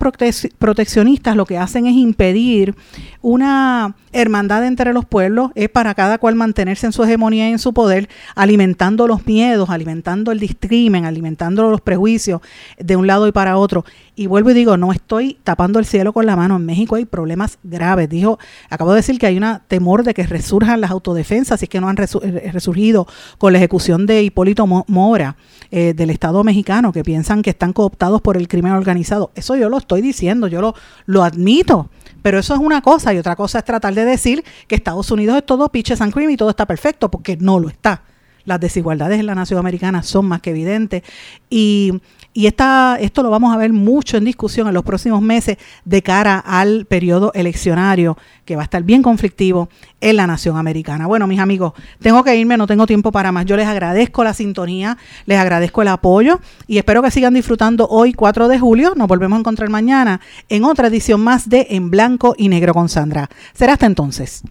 proteccionistas lo que hacen es impedir una hermandad entre los pueblos, es para cada cual mantenerse en su hegemonía y en su poder, alimentando los miedos, alimentando el discrimen, alimentando los prejuicios de un lado y para otro. Y vuelvo y digo, no estoy tapando el cielo con la mano. En México hay problemas graves. Dijo, acabo de decir que hay un temor de que resurjan las autodefensas, si es que no han eh, resurgido con la ejecución de Hipólito Mora eh, del Estado mexicano, que piensan que están cooptados por el crimen organizado. Eso yo lo estoy diciendo, yo lo, lo admito. Pero eso es una cosa y otra cosa es tratar de decir que Estados Unidos es todo pitches and cream y todo está perfecto, porque no lo está las desigualdades en la nación americana son más que evidentes y y esta, esto lo vamos a ver mucho en discusión en los próximos meses de cara al periodo eleccionario, que va a estar bien conflictivo en la nación americana. Bueno, mis amigos, tengo que irme, no tengo tiempo para más. Yo les agradezco la sintonía, les agradezco el apoyo y espero que sigan disfrutando hoy, 4 de julio. Nos volvemos a encontrar mañana en otra edición más de En Blanco y Negro con Sandra. Será hasta entonces.